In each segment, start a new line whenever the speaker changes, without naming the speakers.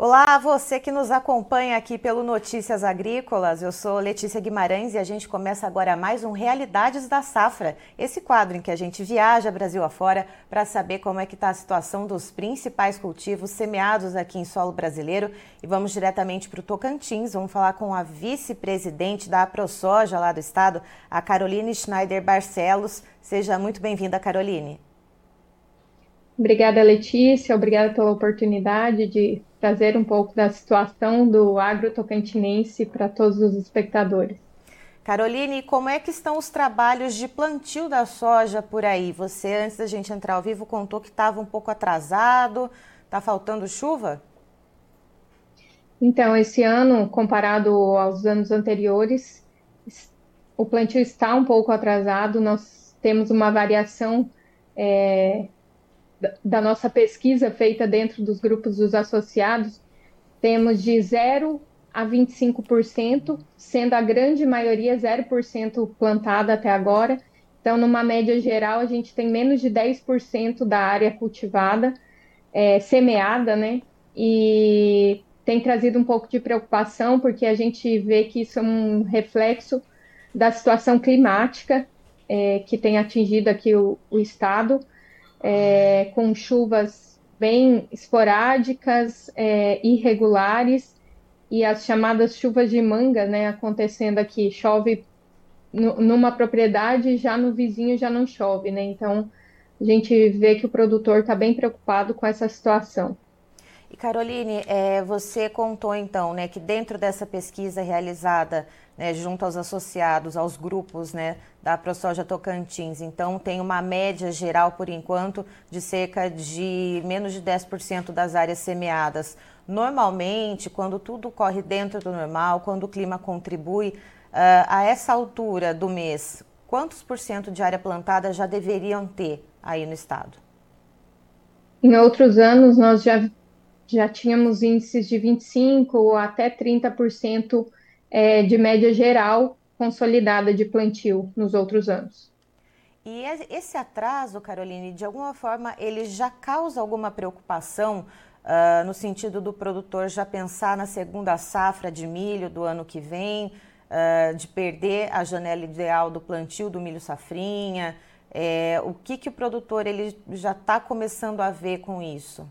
Olá, você que nos acompanha aqui pelo Notícias Agrícolas. Eu sou Letícia Guimarães e a gente começa agora mais um Realidades da Safra, esse quadro em que a gente viaja Brasil afora para saber como é que está a situação dos principais cultivos semeados aqui em solo brasileiro. E vamos diretamente para o Tocantins, vamos falar com a vice-presidente da AproSoja lá do estado, a Caroline Schneider Barcelos. Seja muito bem-vinda, Caroline.
Obrigada, Letícia. Obrigada pela oportunidade de trazer um pouco da situação do agro tocantinense para todos os espectadores.
Caroline, como é que estão os trabalhos de plantio da soja por aí? Você, antes da gente entrar ao vivo, contou que estava um pouco atrasado, está faltando chuva?
Então, esse ano, comparado aos anos anteriores, o plantio está um pouco atrasado, nós temos uma variação é, da nossa pesquisa feita dentro dos grupos dos associados, temos de 0 a 25%, sendo a grande maioria 0% plantada até agora. Então, numa média geral, a gente tem menos de 10% da área cultivada, é, semeada, né? E tem trazido um pouco de preocupação, porque a gente vê que isso é um reflexo da situação climática é, que tem atingido aqui o, o estado é, com chuvas bem esporádicas, é, irregulares, e as chamadas chuvas de manga, né, acontecendo aqui, chove numa propriedade, já no vizinho já não chove, né, então a gente vê que o produtor está bem preocupado com essa situação.
Caroline, é, você contou então né, que dentro dessa pesquisa realizada né, junto aos associados, aos grupos né, da ProSoja Tocantins, então tem uma média geral, por enquanto, de cerca de menos de 10% das áreas semeadas. Normalmente, quando tudo corre dentro do normal, quando o clima contribui, uh, a essa altura do mês, quantos por cento de área plantada já deveriam ter aí no estado?
Em outros anos, nós já já tínhamos índices de 25% ou até 30% é, de média geral consolidada de plantio nos outros anos.
E esse atraso, Caroline, de alguma forma, ele já causa alguma preocupação uh, no sentido do produtor já pensar na segunda safra de milho do ano que vem, uh, de perder a janela ideal do plantio do milho safrinha? É, o que, que o produtor ele já está começando a ver com isso?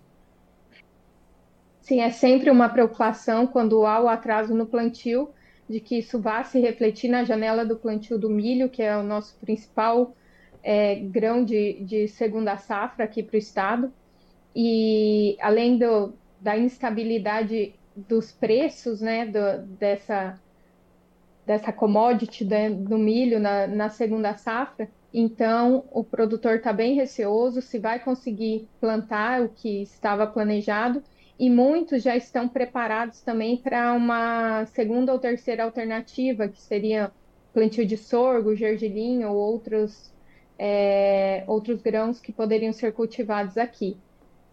Sim, é sempre uma preocupação quando há o atraso no plantio, de que isso vá se refletir na janela do plantio do milho, que é o nosso principal é, grão de, de segunda safra aqui para o estado. E além do, da instabilidade dos preços né, do, dessa, dessa commodity do milho na, na segunda safra, então o produtor está bem receoso se vai conseguir plantar o que estava planejado e muitos já estão preparados também para uma segunda ou terceira alternativa, que seria plantio de sorgo, gergelim ou outros, é, outros grãos que poderiam ser cultivados aqui.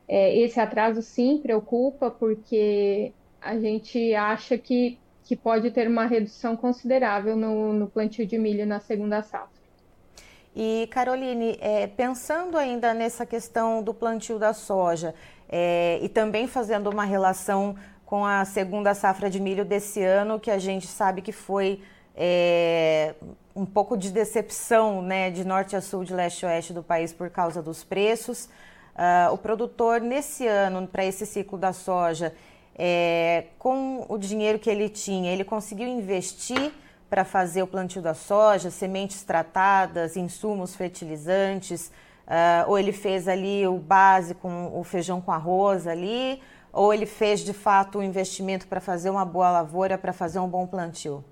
É, esse atraso sim preocupa, porque a gente acha que que pode ter uma redução considerável no, no plantio de milho na segunda safra.
E Caroline, é, pensando ainda nessa questão do plantio da soja é, e também fazendo uma relação com a segunda safra de milho desse ano, que a gente sabe que foi é, um pouco de decepção né, de norte a sul, de leste a oeste do país por causa dos preços. Uh, o produtor, nesse ano, para esse ciclo da soja, é, com o dinheiro que ele tinha, ele conseguiu investir para fazer o plantio da soja, sementes tratadas, insumos fertilizantes, uh, ou ele fez ali o básico, o feijão com arroz ali, ou ele fez de fato um investimento para fazer uma boa lavoura, para fazer um bom plantio?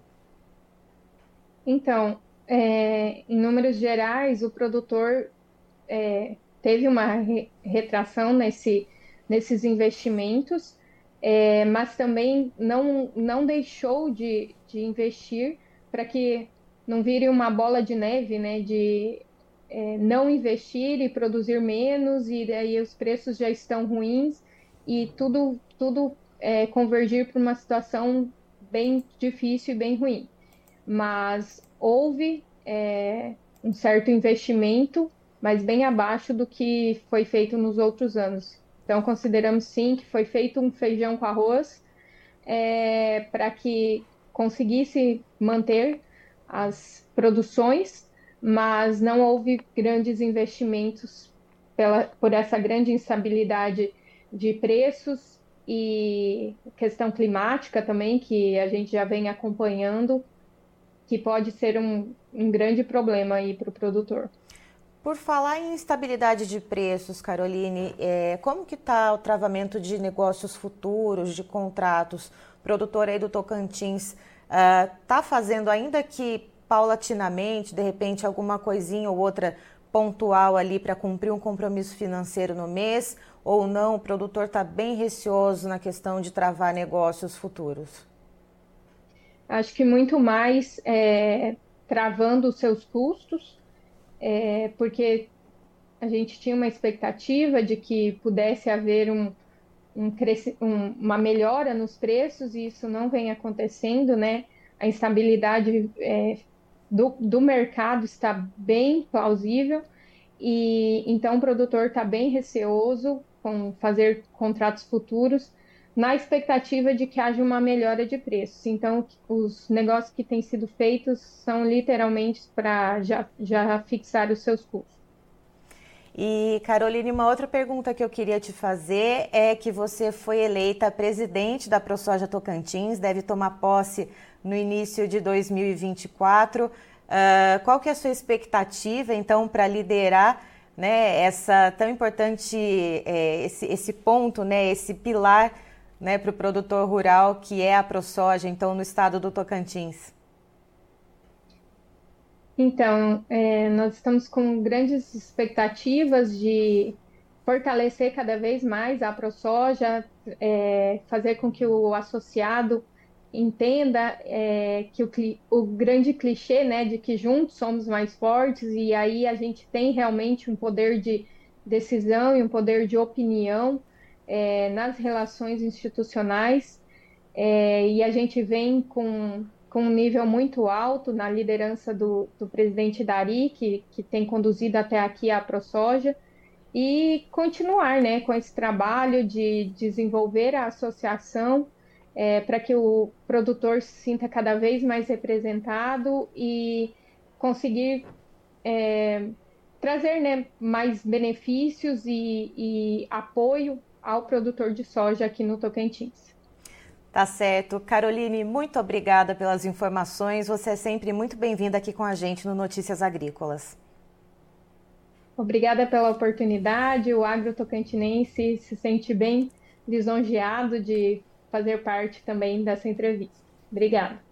Então, é, em números gerais, o produtor é, teve uma re retração nesse, nesses investimentos, é, mas também não, não deixou de, de investir para que não vire uma bola de neve, né, de é, não investir e produzir menos, e daí os preços já estão ruins, e tudo, tudo é, convergir para uma situação bem difícil e bem ruim. Mas houve é, um certo investimento, mas bem abaixo do que foi feito nos outros anos. Então, consideramos sim que foi feito um feijão com arroz é, para que conseguisse manter as produções, mas não houve grandes investimentos pela, por essa grande instabilidade de preços e questão climática também, que a gente já vem acompanhando, que pode ser um, um grande problema aí para o produtor.
Por falar em instabilidade de preços, Caroline, é, como que está o travamento de negócios futuros, de contratos? O produtor aí do Tocantins está uh, fazendo, ainda que paulatinamente, de repente alguma coisinha ou outra pontual ali para cumprir um compromisso financeiro no mês, ou não, o produtor está bem receoso na questão de travar negócios futuros?
Acho que muito mais é, travando os seus custos, é, porque a gente tinha uma expectativa de que pudesse haver um, um, um, uma melhora nos preços e isso não vem acontecendo, né? A instabilidade é, do, do mercado está bem plausível e então o produtor está bem receoso com fazer contratos futuros na expectativa de que haja uma melhora de preços. Então, os negócios que têm sido feitos são literalmente para já, já fixar os seus custos.
E, Caroline, uma outra pergunta que eu queria te fazer é que você foi eleita presidente da ProSoja Tocantins, deve tomar posse no início de 2024. Uh, ah, qual que é a sua expectativa, então, para liderar né, essa tão importante, é, esse, esse ponto, né, esse pilar né, para o produtor rural, que é a ProSoja, então, no estado do Tocantins?
Então, é, nós estamos com grandes expectativas de fortalecer cada vez mais a ProSoja, é, fazer com que o associado entenda é, que o, o, grande clichê né, de que juntos somos mais fortes, e aí a gente tem realmente um poder de decisão e um poder de opinião é, nas relações institucionais é, e a gente vem com, com um nível muito alto na liderança do, do presidente Dari, que, que tem conduzido até aqui a ProSoja, e continuar né, com esse trabalho de desenvolver a associação é, para que o produtor se sinta cada vez mais representado e conseguir é, trazer né, mais benefícios e, e apoio ao produtor de soja aqui no Tocantins.
Tá certo. Caroline, muito obrigada pelas informações. Você é sempre muito bem-vinda aqui com a gente no Notícias Agrícolas.
Obrigada pela oportunidade. O agro tocantinense se sente bem lisonjeado de fazer parte também dessa entrevista. Obrigada.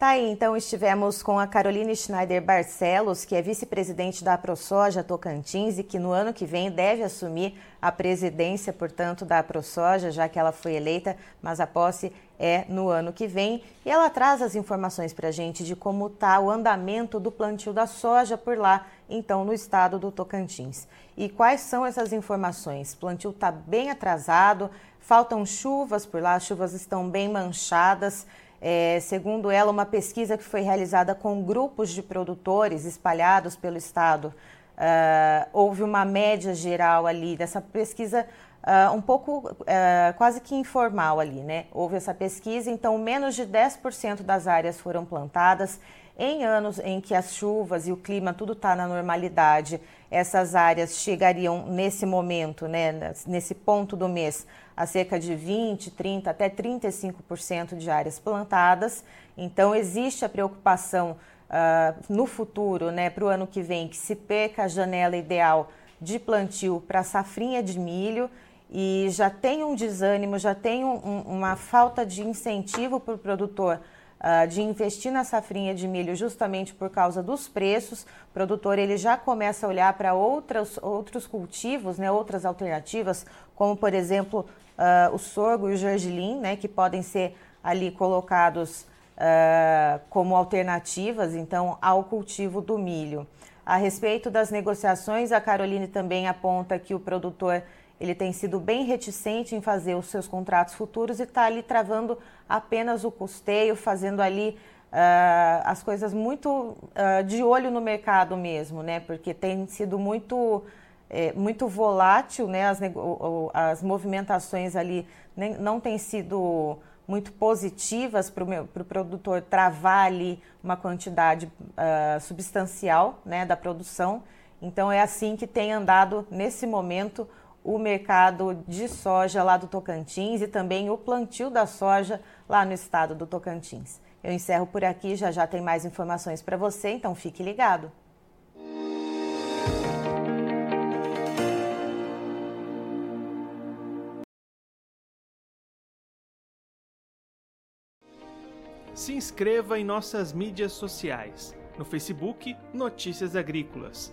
Tá aí, então estivemos com a Caroline Schneider Barcelos, que é vice-presidente da ProSoja Tocantins e que no ano que vem deve assumir a presidência, portanto, da ProSoja, já que ela foi eleita, mas a posse é no ano que vem. E ela traz as informações para a gente de como está o andamento do plantio da soja por lá, então, no estado do Tocantins. E quais são essas informações? O plantio está bem atrasado, Faltam chuvas por lá, as chuvas estão bem manchadas. É, segundo ela, uma pesquisa que foi realizada com grupos de produtores espalhados pelo estado, uh, houve uma média geral ali dessa pesquisa uh, um pouco uh, quase que informal ali, né? Houve essa pesquisa, então menos de 10% das áreas foram plantadas. Em anos em que as chuvas e o clima tudo está na normalidade, essas áreas chegariam nesse momento, né, nesse ponto do mês, a cerca de 20, 30, até 35% de áreas plantadas. Então, existe a preocupação uh, no futuro, né, para o ano que vem, que se perca a janela ideal de plantio para safrinha de milho e já tem um desânimo, já tem um, uma falta de incentivo para o produtor uh, de investir na safrinha de milho justamente por causa dos preços. O produtor ele já começa a olhar para outros, outros cultivos, né, outras alternativas, como por exemplo uh, o sorgo e o gergelim, né, que podem ser ali colocados uh, como alternativas então ao cultivo do milho. A respeito das negociações, a Caroline também aponta que o produtor ele tem sido bem reticente em fazer os seus contratos futuros e está ali travando apenas o custeio, fazendo ali uh, as coisas muito uh, de olho no mercado mesmo, né? Porque tem sido muito, é, muito volátil, né? As, as movimentações ali nem, não têm sido muito positivas para o pro produtor travar ali uma quantidade uh, substancial né, da produção. Então é assim que tem andado nesse momento o mercado de soja lá do Tocantins e também o plantio da soja lá no estado do Tocantins. Eu encerro por aqui, já já tem mais informações para você, então fique ligado.
Se inscreva em nossas mídias sociais. No Facebook, Notícias Agrícolas.